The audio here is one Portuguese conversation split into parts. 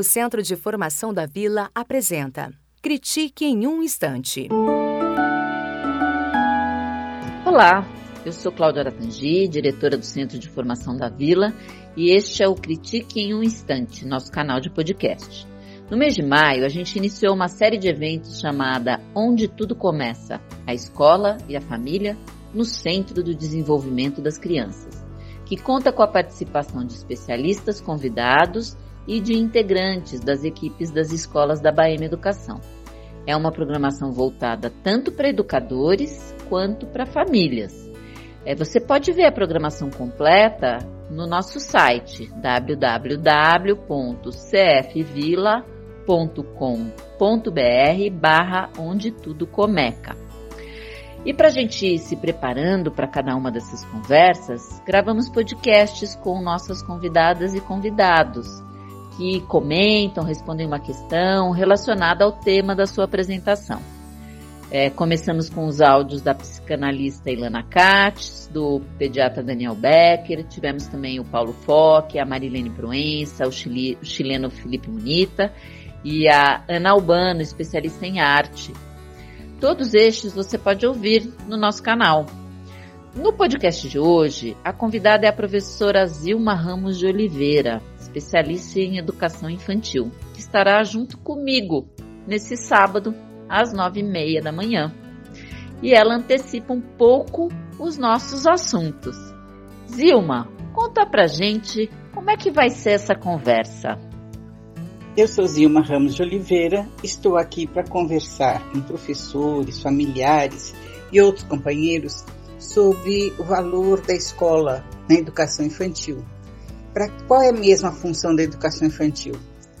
O Centro de Formação da Vila apresenta Critique em um Instante. Olá, eu sou Cláudia Aratangi, diretora do Centro de Formação da Vila, e este é o Critique em um Instante, nosso canal de podcast. No mês de maio, a gente iniciou uma série de eventos chamada Onde Tudo Começa, a escola e a família no centro do desenvolvimento das crianças, que conta com a participação de especialistas convidados e de integrantes das equipes das escolas da Bahia Educação. É uma programação voltada tanto para educadores quanto para famílias. É, você pode ver a programação completa no nosso site www.cfvila.com.br barra onde tudo começa. E para a gente ir se preparando para cada uma dessas conversas, gravamos podcasts com nossas convidadas e convidados que comentam, respondem uma questão relacionada ao tema da sua apresentação. É, começamos com os áudios da psicanalista Ilana Katz, do pediatra Daniel Becker, tivemos também o Paulo Foque, a Marilene Proença, o, chile, o chileno Felipe Munita e a Ana Albano, especialista em arte. Todos estes você pode ouvir no nosso canal. No podcast de hoje, a convidada é a professora Zilma Ramos de Oliveira, especialista em educação infantil, que estará junto comigo nesse sábado, às nove e meia da manhã. E ela antecipa um pouco os nossos assuntos. Zilma, conta pra gente como é que vai ser essa conversa. Eu sou Zilma Ramos de Oliveira, estou aqui para conversar com professores, familiares e outros companheiros sobre o valor da escola na educação infantil. Para qual é mesmo a função da educação infantil?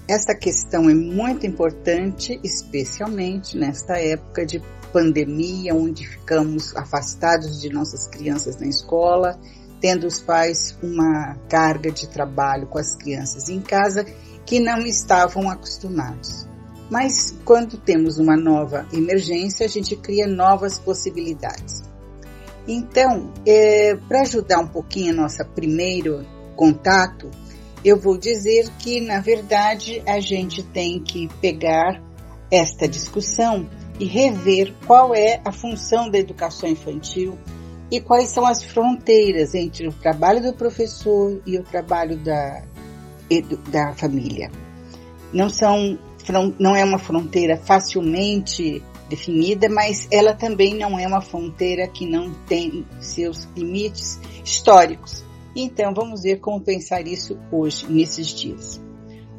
Essa questão é muito importante, especialmente nesta época de pandemia, onde ficamos afastados de nossas crianças na escola, tendo os pais uma carga de trabalho com as crianças em casa que não estavam acostumados. Mas quando temos uma nova emergência, a gente cria novas possibilidades. Então, é, para ajudar um pouquinho a nossa primeiro contato, eu vou dizer que, na verdade, a gente tem que pegar esta discussão e rever qual é a função da educação infantil e quais são as fronteiras entre o trabalho do professor e o trabalho da, da família. Não são não é uma fronteira facilmente definida, mas ela também não é uma fronteira que não tem seus limites históricos. Então vamos ver como pensar isso hoje, nesses dias.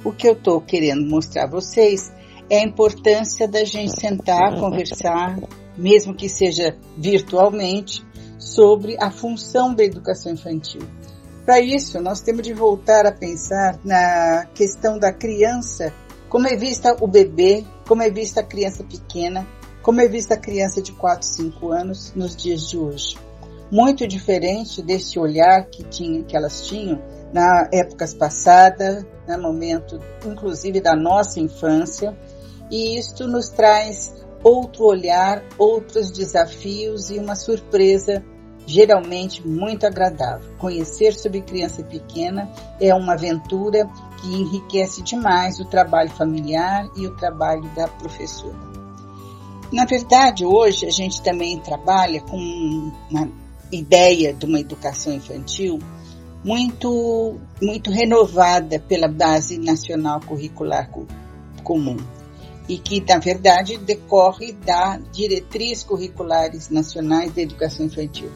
O que eu estou querendo mostrar a vocês é a importância da gente sentar, conversar, mesmo que seja virtualmente, sobre a função da educação infantil. Para isso, nós temos de voltar a pensar na questão da criança, como é vista o bebê, como é vista a criança pequena, como é vista a criança de 4, 5 anos nos dias de hoje. Muito diferente desse olhar que, tinha, que elas tinham na épocas passadas, no momento inclusive da nossa infância, e isto nos traz outro olhar, outros desafios e uma surpresa geralmente muito agradável. Conhecer sobre criança pequena é uma aventura que enriquece demais o trabalho familiar e o trabalho da professora. Na verdade, hoje a gente também trabalha com uma ideia de uma educação infantil muito, muito renovada pela Base Nacional Curricular Comum e que, na verdade, decorre da Diretriz Curriculares Nacionais da Educação Infantil.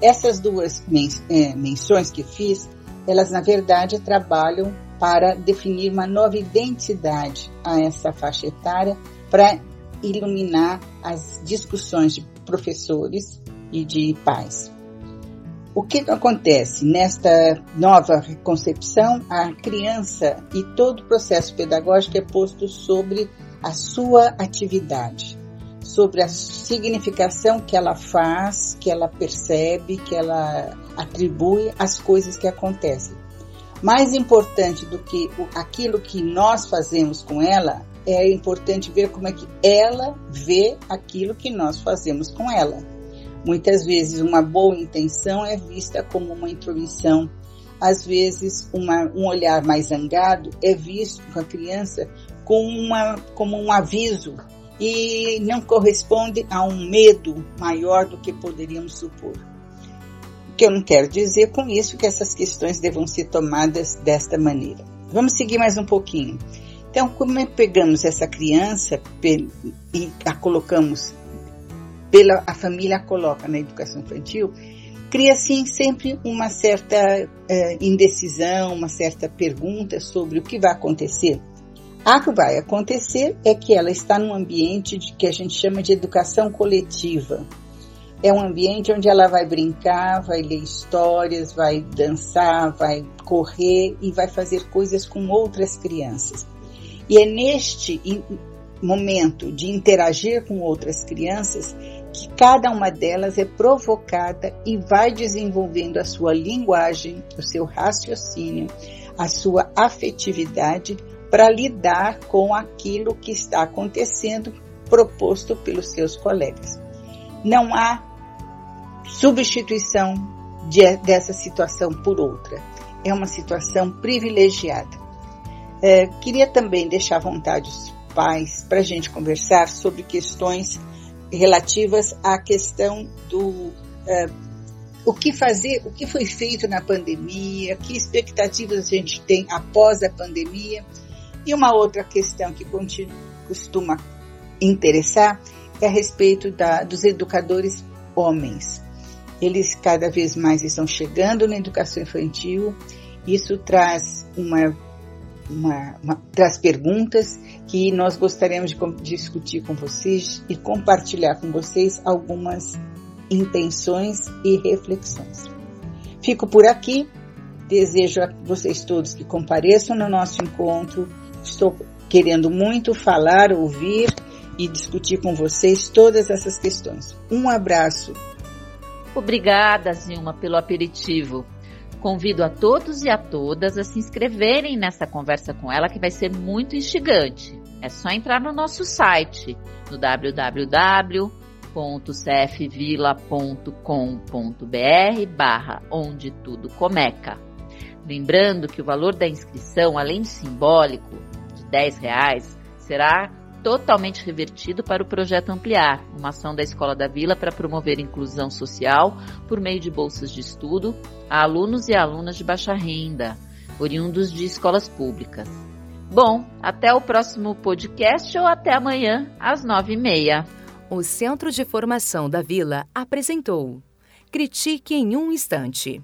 Essas duas é, menções que fiz, elas, na verdade, trabalham para definir uma nova identidade a essa faixa etária para iluminar as discussões de professores e de pais. O que acontece nesta nova concepção? A criança e todo o processo pedagógico é posto sobre a sua atividade, sobre a significação que ela faz, que ela percebe, que ela atribui às coisas que acontecem. Mais importante do que aquilo que nós fazemos com ela é importante ver como é que ela vê aquilo que nós fazemos com ela. Muitas vezes uma boa intenção é vista como uma intromissão às vezes uma, um olhar mais zangado é visto com a criança como, uma, como um aviso e não corresponde a um medo maior do que poderíamos supor. O que eu não quero dizer com isso que essas questões devam ser tomadas desta maneira. Vamos seguir mais um pouquinho. Então, como é pegamos essa criança e a colocamos pela a família coloca na educação infantil, cria assim sempre uma certa uh, indecisão, uma certa pergunta sobre o que vai acontecer. A que vai acontecer é que ela está num ambiente de, que a gente chama de educação coletiva. É um ambiente onde ela vai brincar, vai ler histórias, vai dançar, vai correr e vai fazer coisas com outras crianças. E é neste momento de interagir com outras crianças que cada uma delas é provocada e vai desenvolvendo a sua linguagem, o seu raciocínio, a sua afetividade para lidar com aquilo que está acontecendo proposto pelos seus colegas. Não há substituição de, dessa situação por outra. É uma situação privilegiada. É, queria também deixar à vontade os pais para a gente conversar sobre questões relativas à questão do é, o que fazer, o que foi feito na pandemia, que expectativas a gente tem após a pandemia. E uma outra questão que continua, costuma interessar é a respeito da, dos educadores homens. Eles cada vez mais estão chegando na educação infantil. Isso traz uma, uma, uma traz perguntas que nós gostaríamos de discutir com vocês e compartilhar com vocês algumas intenções e reflexões. Fico por aqui. Desejo a vocês todos que compareçam no nosso encontro. Estou querendo muito falar, ouvir e discutir com vocês todas essas questões. Um abraço. Obrigada, Zilma, pelo aperitivo. Convido a todos e a todas a se inscreverem nessa conversa com ela, que vai ser muito instigante. É só entrar no nosso site, no www.cfvila.com.br barra onde tudo comeca. Lembrando que o valor da inscrição, além de simbólico, de 10 reais, será totalmente revertido para o projeto Ampliar, uma ação da Escola da Vila para promover inclusão social por meio de bolsas de estudo a alunos e alunas de baixa renda, oriundos de escolas públicas. Bom, até o próximo podcast ou até amanhã, às nove e meia. O Centro de Formação da Vila apresentou Critique em um Instante.